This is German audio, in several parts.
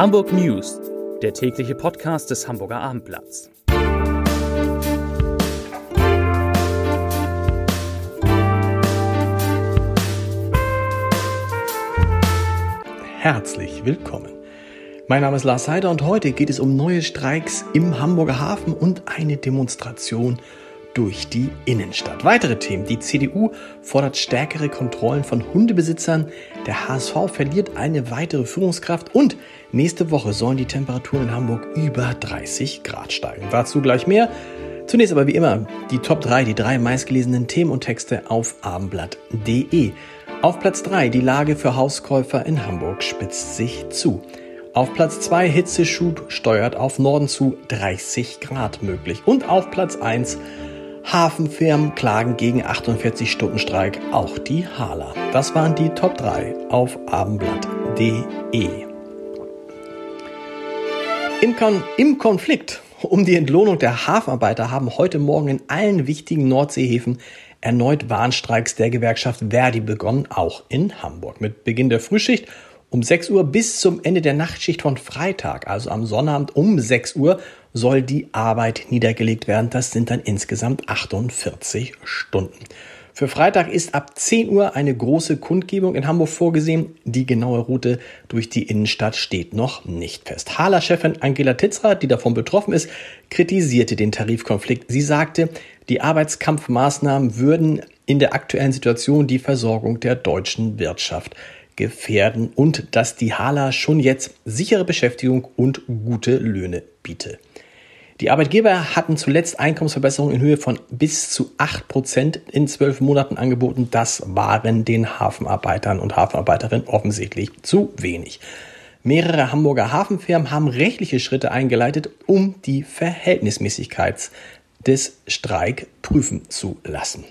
Hamburg News, der tägliche Podcast des Hamburger Abendblatts. Herzlich willkommen. Mein Name ist Lars Heider und heute geht es um neue Streiks im Hamburger Hafen und eine Demonstration durch die Innenstadt. Weitere Themen. Die CDU fordert stärkere Kontrollen von Hundebesitzern. Der HSV verliert eine weitere Führungskraft und nächste Woche sollen die Temperaturen in Hamburg über 30 Grad steigen. Dazu gleich mehr. Zunächst aber wie immer die Top 3, die drei meistgelesenen Themen und Texte auf abendblatt.de. Auf Platz 3 die Lage für Hauskäufer in Hamburg spitzt sich zu. Auf Platz 2 Hitzeschub steuert auf Norden zu 30 Grad möglich. Und auf Platz 1 Hafenfirmen klagen gegen 48-Stunden-Streik, auch die Hala. Das waren die Top 3 auf abendblatt.de. Im, Kon Im Konflikt um die Entlohnung der Hafenarbeiter haben heute Morgen in allen wichtigen Nordseehäfen erneut Warnstreiks der Gewerkschaft Verdi begonnen, auch in Hamburg. Mit Beginn der Frühschicht um 6 Uhr bis zum Ende der Nachtschicht von Freitag, also am Sonnabend um 6 Uhr, soll die Arbeit niedergelegt werden. Das sind dann insgesamt 48 Stunden. Für Freitag ist ab 10 Uhr eine große Kundgebung in Hamburg vorgesehen. Die genaue Route durch die Innenstadt steht noch nicht fest. Hala-Chefin Angela Titzra, die davon betroffen ist, kritisierte den Tarifkonflikt. Sie sagte, die Arbeitskampfmaßnahmen würden in der aktuellen Situation die Versorgung der deutschen Wirtschaft gefährden und dass die Hala schon jetzt sichere Beschäftigung und gute Löhne biete. Die Arbeitgeber hatten zuletzt Einkommensverbesserungen in Höhe von bis zu 8% in zwölf Monaten angeboten. Das waren den Hafenarbeitern und Hafenarbeiterinnen offensichtlich zu wenig. Mehrere Hamburger Hafenfirmen haben rechtliche Schritte eingeleitet, um die Verhältnismäßigkeit des Streik prüfen zu lassen.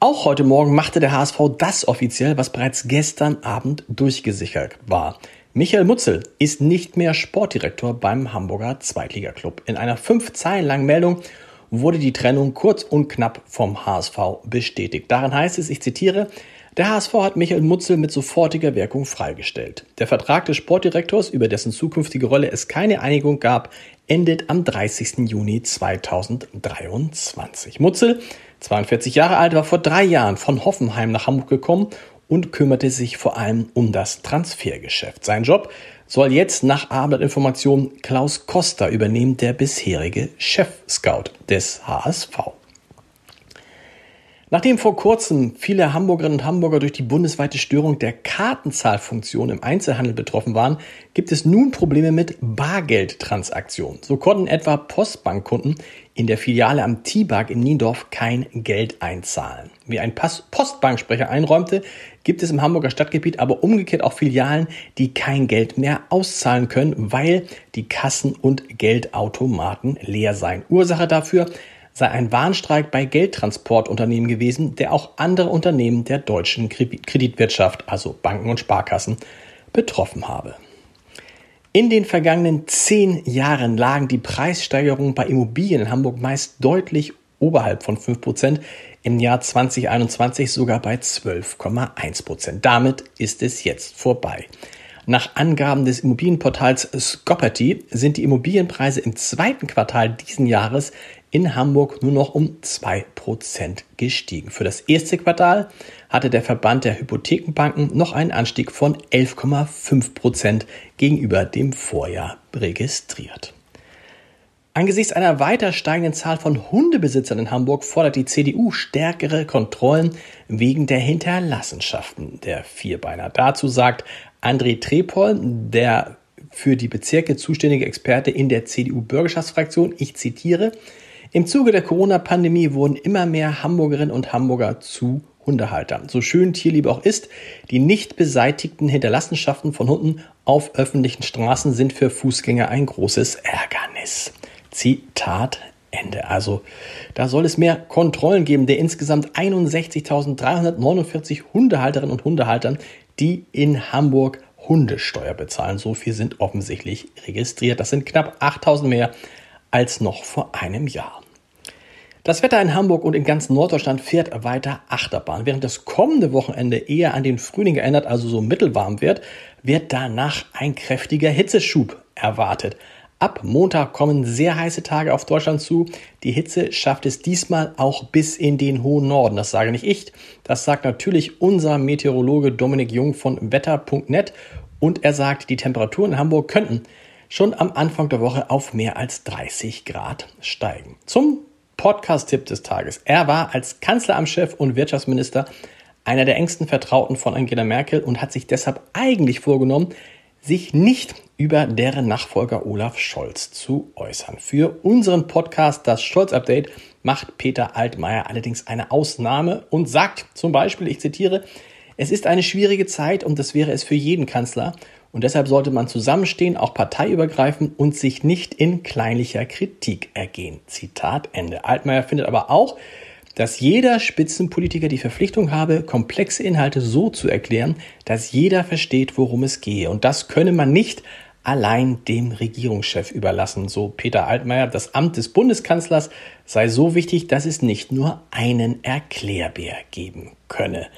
Auch heute Morgen machte der HSV das offiziell, was bereits gestern Abend durchgesichert war. Michael Mutzel ist nicht mehr Sportdirektor beim Hamburger Zweitligaklub. In einer fünf Zeilen langen Meldung wurde die Trennung kurz und knapp vom HSV bestätigt. Darin heißt es, ich zitiere, der HSV hat Michael Mutzel mit sofortiger Wirkung freigestellt. Der Vertrag des Sportdirektors, über dessen zukünftige Rolle es keine Einigung gab, endet am 30. Juni 2023. Mutzel, 42 Jahre alt, war vor drei Jahren von Hoffenheim nach Hamburg gekommen und kümmerte sich vor allem um das Transfergeschäft. Sein Job soll jetzt nach Abendinformation Klaus Costa übernehmen, der bisherige Chef-Scout des HSV. Nachdem vor kurzem viele Hamburgerinnen und Hamburger durch die bundesweite Störung der Kartenzahlfunktion im Einzelhandel betroffen waren, gibt es nun Probleme mit Bargeldtransaktionen. So konnten etwa Postbankkunden in der Filiale am T-Bag in Niendorf kein Geld einzahlen. Wie ein Postbanksprecher einräumte, gibt es im Hamburger Stadtgebiet aber umgekehrt auch Filialen, die kein Geld mehr auszahlen können, weil die Kassen und Geldautomaten leer seien. Ursache dafür sei ein Warnstreik bei Geldtransportunternehmen gewesen, der auch andere Unternehmen der deutschen Kreditwirtschaft, also Banken und Sparkassen, betroffen habe. In den vergangenen zehn Jahren lagen die Preissteigerungen bei Immobilien in Hamburg meist deutlich oberhalb von 5%, im Jahr 2021 sogar bei 12,1%. Damit ist es jetzt vorbei. Nach Angaben des Immobilienportals Scopperty sind die Immobilienpreise im zweiten Quartal diesen Jahres in Hamburg nur noch um 2% gestiegen. Für das erste Quartal hatte der Verband der Hypothekenbanken noch einen Anstieg von 11,5% gegenüber dem Vorjahr registriert. Angesichts einer weiter steigenden Zahl von Hundebesitzern in Hamburg fordert die CDU stärkere Kontrollen wegen der Hinterlassenschaften der Vierbeiner. Dazu sagt André Trepol, der für die Bezirke zuständige Experte in der CDU-Bürgerschaftsfraktion, ich zitiere, im Zuge der Corona-Pandemie wurden immer mehr Hamburgerinnen und Hamburger zu Hundehaltern. So schön Tierliebe auch ist, die nicht beseitigten Hinterlassenschaften von Hunden auf öffentlichen Straßen sind für Fußgänger ein großes Ärgernis. Zitat Ende. Also da soll es mehr Kontrollen geben der insgesamt 61.349 Hundehalterinnen und Hundehaltern, die in Hamburg Hundesteuer bezahlen. So viel sind offensichtlich registriert. Das sind knapp 8.000 mehr als noch vor einem Jahr. Das Wetter in Hamburg und in ganz Norddeutschland fährt weiter Achterbahn. Während das kommende Wochenende eher an den Frühling erinnert, also so mittelwarm wird, wird danach ein kräftiger Hitzeschub erwartet. Ab Montag kommen sehr heiße Tage auf Deutschland zu. Die Hitze schafft es diesmal auch bis in den hohen Norden. Das sage nicht ich. Das sagt natürlich unser Meteorologe Dominik Jung von wetter.net. Und er sagt, die Temperaturen in Hamburg könnten schon am Anfang der Woche auf mehr als 30 Grad steigen. Zum Podcast-Tipp des Tages. Er war als Kanzleramtschef und Wirtschaftsminister einer der engsten Vertrauten von Angela Merkel und hat sich deshalb eigentlich vorgenommen, sich nicht über deren Nachfolger Olaf Scholz zu äußern. Für unseren Podcast Das Scholz-Update macht Peter Altmaier allerdings eine Ausnahme und sagt zum Beispiel, ich zitiere, es ist eine schwierige Zeit und das wäre es für jeden Kanzler. Und deshalb sollte man zusammenstehen, auch parteiübergreifend und sich nicht in kleinlicher Kritik ergehen. Zitat Ende. Altmaier findet aber auch, dass jeder Spitzenpolitiker die Verpflichtung habe, komplexe Inhalte so zu erklären, dass jeder versteht, worum es gehe. Und das könne man nicht allein dem Regierungschef überlassen. So Peter Altmaier, das Amt des Bundeskanzlers sei so wichtig, dass es nicht nur einen Erklärbär geben könne.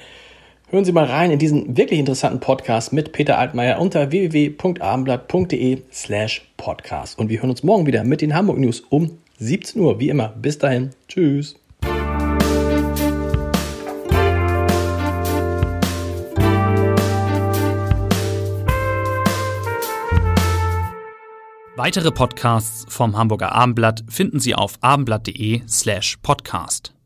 Hören Sie mal rein in diesen wirklich interessanten Podcast mit Peter Altmaier unter www.abendblatt.de slash podcast. Und wir hören uns morgen wieder mit den Hamburg News um 17 Uhr. Wie immer. Bis dahin. Tschüss. Weitere Podcasts vom Hamburger Abendblatt finden Sie auf abendblatt.de slash podcast.